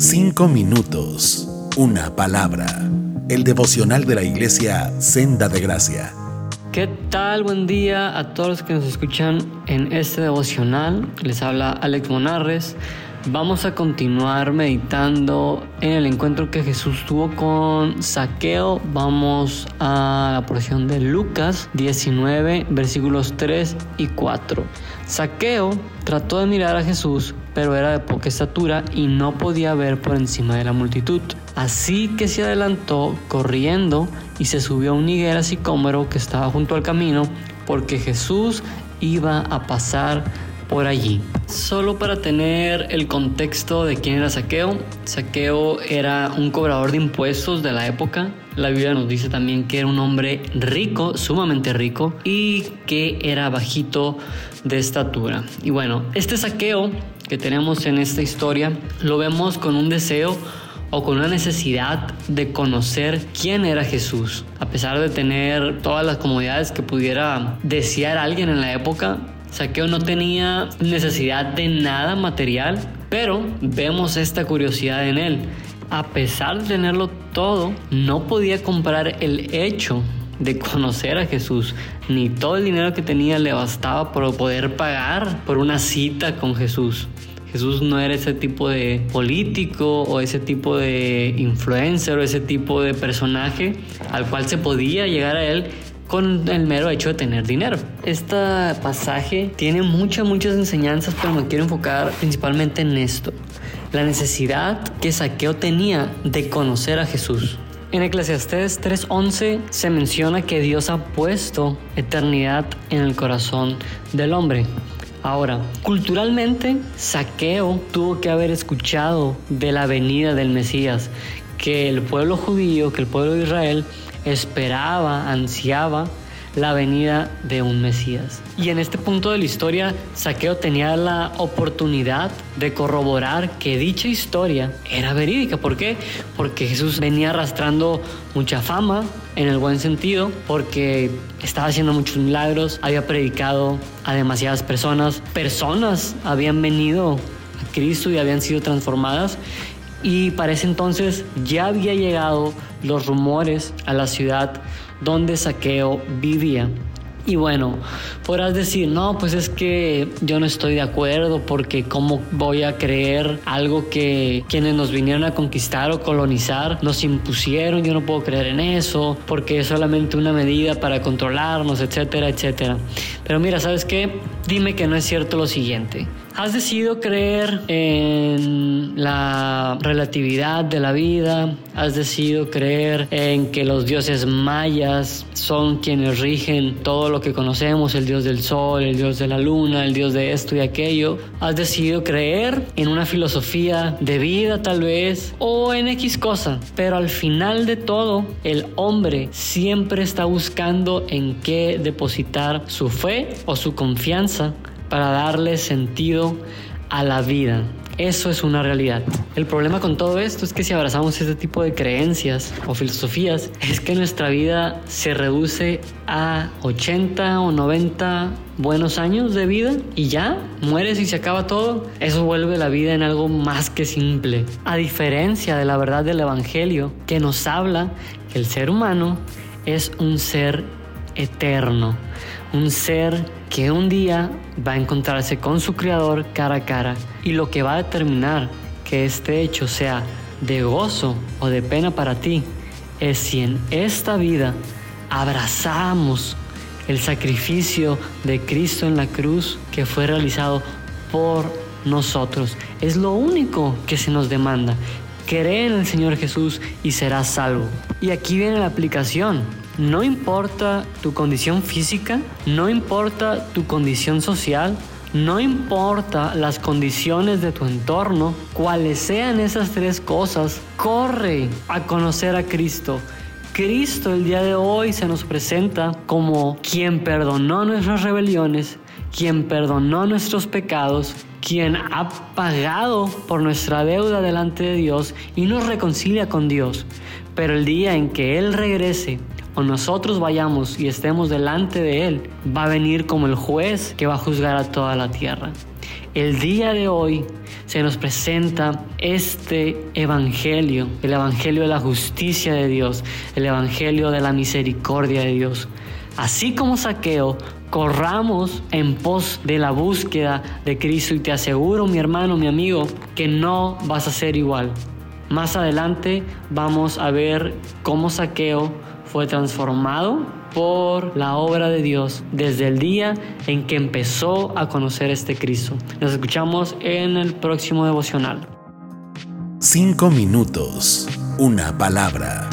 Cinco minutos, una palabra. El devocional de la iglesia Senda de Gracia. ¿Qué tal? Buen día a todos los que nos escuchan en este devocional. Les habla Alex Monarres. Vamos a continuar meditando en el encuentro que Jesús tuvo con Saqueo. Vamos a la porción de Lucas 19, versículos 3 y 4. Saqueo trató de mirar a Jesús, pero era de poca estatura y no podía ver por encima de la multitud. Así que se adelantó corriendo y se subió a un higuera sicómoro que estaba junto al camino, porque Jesús iba a pasar por allí. Solo para tener el contexto de quién era Saqueo, Saqueo era un cobrador de impuestos de la época. La Biblia nos dice también que era un hombre rico, sumamente rico, y que era bajito de estatura. Y bueno, este Saqueo que tenemos en esta historia lo vemos con un deseo o con una necesidad de conocer quién era Jesús. A pesar de tener todas las comodidades que pudiera desear alguien en la época, Saqueo no tenía necesidad de nada material, pero vemos esta curiosidad en él. A pesar de tenerlo todo, no podía comprar el hecho de conocer a Jesús, ni todo el dinero que tenía le bastaba para poder pagar por una cita con Jesús. Jesús no era ese tipo de político o ese tipo de influencer o ese tipo de personaje al cual se podía llegar a él con el mero hecho de tener dinero. Este pasaje tiene muchas, muchas enseñanzas, pero me quiero enfocar principalmente en esto. La necesidad que Saqueo tenía de conocer a Jesús. En Eclesiastés 3:11 se menciona que Dios ha puesto eternidad en el corazón del hombre. Ahora, culturalmente, Saqueo tuvo que haber escuchado de la venida del Mesías, que el pueblo judío, que el pueblo de Israel esperaba, ansiaba la venida de un Mesías. Y en este punto de la historia, Saqueo tenía la oportunidad de corroborar que dicha historia era verídica. ¿Por qué? Porque Jesús venía arrastrando mucha fama, en el buen sentido, porque estaba haciendo muchos milagros, había predicado a demasiadas personas, personas habían venido a Cristo y habían sido transformadas y para ese entonces ya había llegado los rumores a la ciudad donde Saqueo vivía. Y bueno, podrás decir, no, pues es que yo no estoy de acuerdo porque cómo voy a creer algo que quienes nos vinieron a conquistar o colonizar nos impusieron, yo no puedo creer en eso porque es solamente una medida para controlarnos, etcétera, etcétera. Pero mira, ¿sabes qué? Dime que no es cierto lo siguiente. ¿Has decidido creer en la relatividad de la vida? ¿Has decidido creer en que los dioses mayas son quienes rigen todo lo que conocemos, el dios del sol, el dios de la luna, el dios de esto y aquello? ¿Has decidido creer en una filosofía de vida tal vez o en X cosa? Pero al final de todo, el hombre siempre está buscando en qué depositar su fe o su confianza para darle sentido a la vida. Eso es una realidad. El problema con todo esto es que si abrazamos este tipo de creencias o filosofías, es que nuestra vida se reduce a 80 o 90 buenos años de vida y ya mueres y se acaba todo. Eso vuelve la vida en algo más que simple. A diferencia de la verdad del Evangelio, que nos habla que el ser humano es un ser eterno, un ser que un día va a encontrarse con su creador cara a cara y lo que va a determinar que este hecho sea de gozo o de pena para ti es si en esta vida abrazamos el sacrificio de Cristo en la cruz que fue realizado por nosotros. Es lo único que se nos demanda. Cree en el Señor Jesús y serás salvo. Y aquí viene la aplicación. No importa tu condición física, no importa tu condición social, no importa las condiciones de tu entorno, cuales sean esas tres cosas, corre a conocer a Cristo. Cristo el día de hoy se nos presenta como quien perdonó nuestras rebeliones, quien perdonó nuestros pecados, quien ha pagado por nuestra deuda delante de Dios y nos reconcilia con Dios. Pero el día en que Él regrese, o nosotros vayamos y estemos delante de Él, va a venir como el juez que va a juzgar a toda la tierra. el día de hoy se nos presenta este evangelio, el evangelio de la justicia de Dios, el evangelio de la misericordia de Dios. Así como saqueo, corramos en pos de la búsqueda de Cristo y te aseguro, mi hermano, mi amigo, que no vas a ser igual. Más adelante vamos a ver cómo saqueo fue transformado por la obra de Dios desde el día en que empezó a conocer este Cristo. Nos escuchamos en el próximo devocional. Cinco minutos, una palabra.